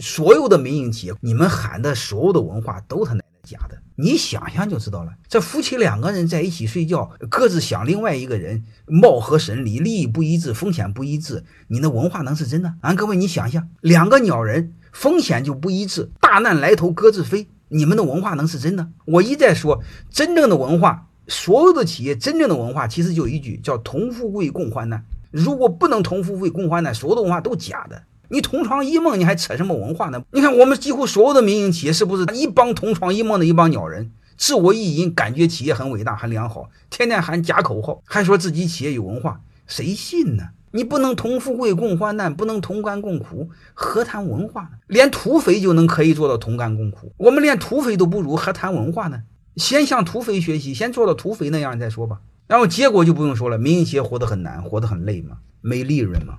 所有的民营企业，你们喊的所有的文化都他奶奶假的。你想想就知道了。这夫妻两个人在一起睡觉，各自想另外一个人，貌合神离，利益不一致，风险不一致，你的文化能是真的？啊，各位，你想一想，两个鸟人风险就不一致，大难来头各自飞，你们的文化能是真的？我一再说，真正的文化，所有的企业真正的文化，其实就一句叫同富贵共患难。如果不能同富贵共患难，所有的文化都假的。你同床异梦，你还扯什么文化呢？你看我们几乎所有的民营企业，是不是一帮同床异梦的一帮鸟人，自我意淫，感觉企业很伟大、很良好，天天喊假口号，还说自己企业有文化，谁信呢？你不能同富贵共患难，不能同甘共苦，何谈文化呢？连土匪就能可以做到同甘共苦，我们连土匪都不如，何谈文化呢？先向土匪学习，先做到土匪那样再说吧。然后结果就不用说了，民营企业活得很难，活得很累嘛，没利润嘛。